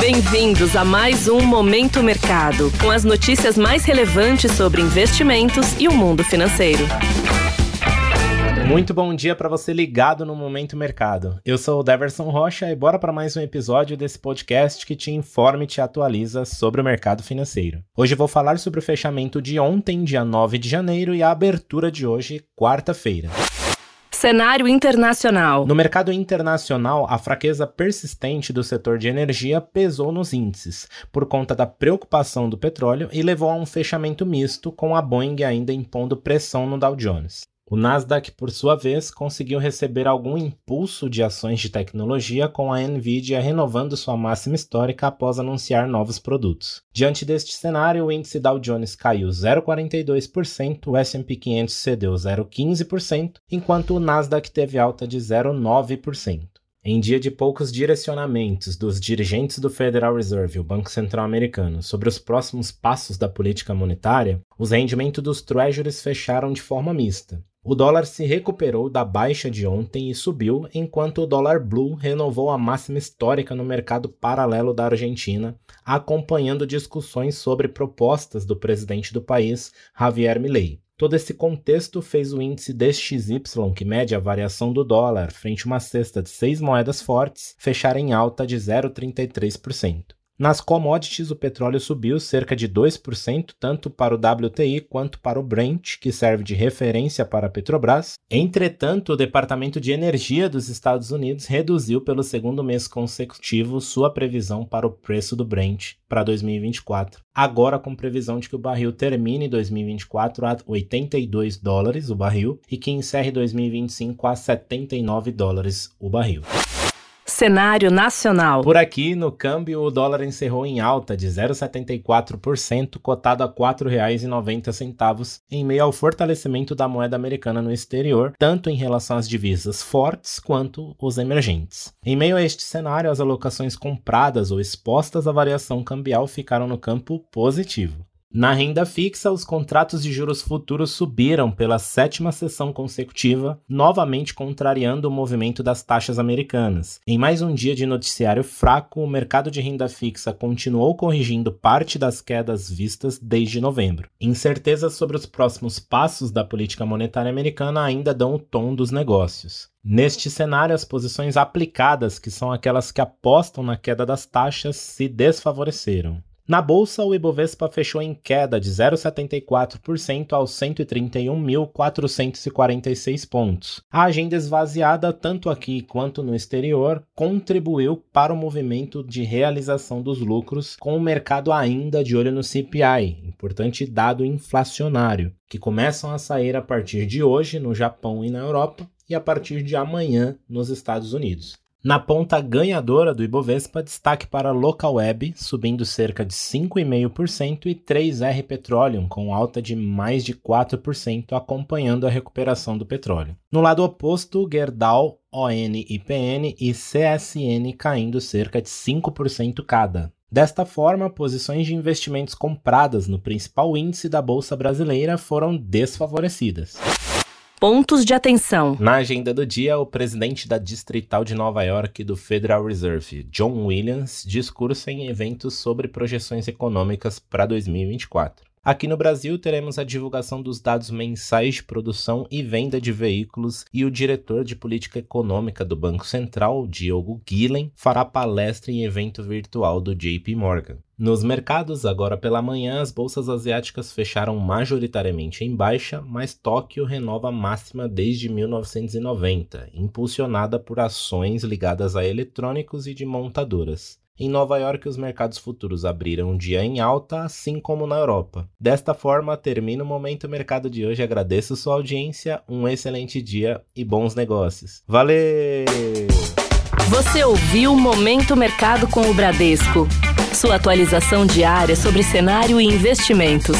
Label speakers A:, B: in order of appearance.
A: Bem-vindos a mais um Momento Mercado, com as notícias mais relevantes sobre investimentos e o mundo financeiro.
B: Muito bom dia para você ligado no Momento Mercado. Eu sou o Deverson Rocha e bora para mais um episódio desse podcast que te informa e te atualiza sobre o mercado financeiro. Hoje vou falar sobre o fechamento de ontem, dia 9 de janeiro, e a abertura de hoje, quarta-feira.
A: Cenário internacional.
B: No mercado internacional, a fraqueza persistente do setor de energia pesou nos índices, por conta da preocupação do petróleo e levou a um fechamento misto, com a Boeing ainda impondo pressão no Dow Jones. O Nasdaq, por sua vez, conseguiu receber algum impulso de ações de tecnologia com a Nvidia renovando sua máxima histórica após anunciar novos produtos. Diante deste cenário, o índice Dow Jones caiu 0,42%, o S&P 500 cedeu 0,15%, enquanto o Nasdaq teve alta de 0,9%. Em dia de poucos direcionamentos dos dirigentes do Federal Reserve, o Banco Central Americano, sobre os próximos passos da política monetária, os rendimentos dos treasuries fecharam de forma mista. O dólar se recuperou da baixa de ontem e subiu, enquanto o dólar blue renovou a máxima histórica no mercado paralelo da Argentina, acompanhando discussões sobre propostas do presidente do país, Javier Milei. Todo esse contexto fez o índice DXY, que mede a variação do dólar frente a uma cesta de seis moedas fortes, fechar em alta de 0,33%. Nas commodities, o petróleo subiu cerca de 2%, tanto para o WTI quanto para o Brent, que serve de referência para a Petrobras. Entretanto, o Departamento de Energia dos Estados Unidos reduziu pelo segundo mês consecutivo sua previsão para o preço do Brent para 2024, agora com previsão de que o barril termine 2024 a 82 dólares o barril e que encerre 2025 a 79 dólares o barril.
A: Cenário nacional.
B: Por aqui, no câmbio, o dólar encerrou em alta de 0,74%, cotado a R$ 4,90, em meio ao fortalecimento da moeda americana no exterior, tanto em relação às divisas fortes quanto os emergentes. Em meio a este cenário, as alocações compradas ou expostas à variação cambial ficaram no campo positivo. Na renda fixa, os contratos de juros futuros subiram pela sétima sessão consecutiva, novamente contrariando o movimento das taxas americanas. Em mais um dia de noticiário fraco, o mercado de renda fixa continuou corrigindo parte das quedas vistas desde novembro. Incertezas sobre os próximos passos da política monetária americana ainda dão o tom dos negócios. Neste cenário, as posições aplicadas, que são aquelas que apostam na queda das taxas, se desfavoreceram. Na bolsa, o Ibovespa fechou em queda de 0,74% aos 131.446 pontos. A agenda esvaziada, tanto aqui quanto no exterior, contribuiu para o movimento de realização dos lucros, com o mercado ainda de olho no CPI, importante dado inflacionário, que começam a sair a partir de hoje no Japão e na Europa e a partir de amanhã nos Estados Unidos. Na ponta ganhadora do Ibovespa, destaque para a Local Web, subindo cerca de 5,5% e 3R Petroleum, com alta de mais de 4%, acompanhando a recuperação do petróleo. No lado oposto, Gerdau, ON IPN e CSN caindo cerca de 5% cada. Desta forma, posições de investimentos compradas no principal índice da Bolsa Brasileira foram desfavorecidas.
A: Pontos de atenção.
B: Na agenda do dia, o presidente da Distrital de Nova York do Federal Reserve, John Williams, discursa em eventos sobre projeções econômicas para 2024. Aqui no Brasil, teremos a divulgação dos dados mensais de produção e venda de veículos e o diretor de política econômica do Banco Central, Diogo Guilhem, fará palestra em evento virtual do JP Morgan. Nos mercados, agora pela manhã, as bolsas asiáticas fecharam majoritariamente em baixa, mas Tóquio renova a máxima desde 1990, impulsionada por ações ligadas a eletrônicos e de montadoras. Em Nova York, os mercados futuros abriram um dia em alta, assim como na Europa. Desta forma, termina o Momento Mercado de hoje. Agradeço sua audiência, um excelente dia e bons negócios. Valeu!
A: Você ouviu Momento Mercado com o Bradesco. Sua atualização diária sobre cenário e investimentos.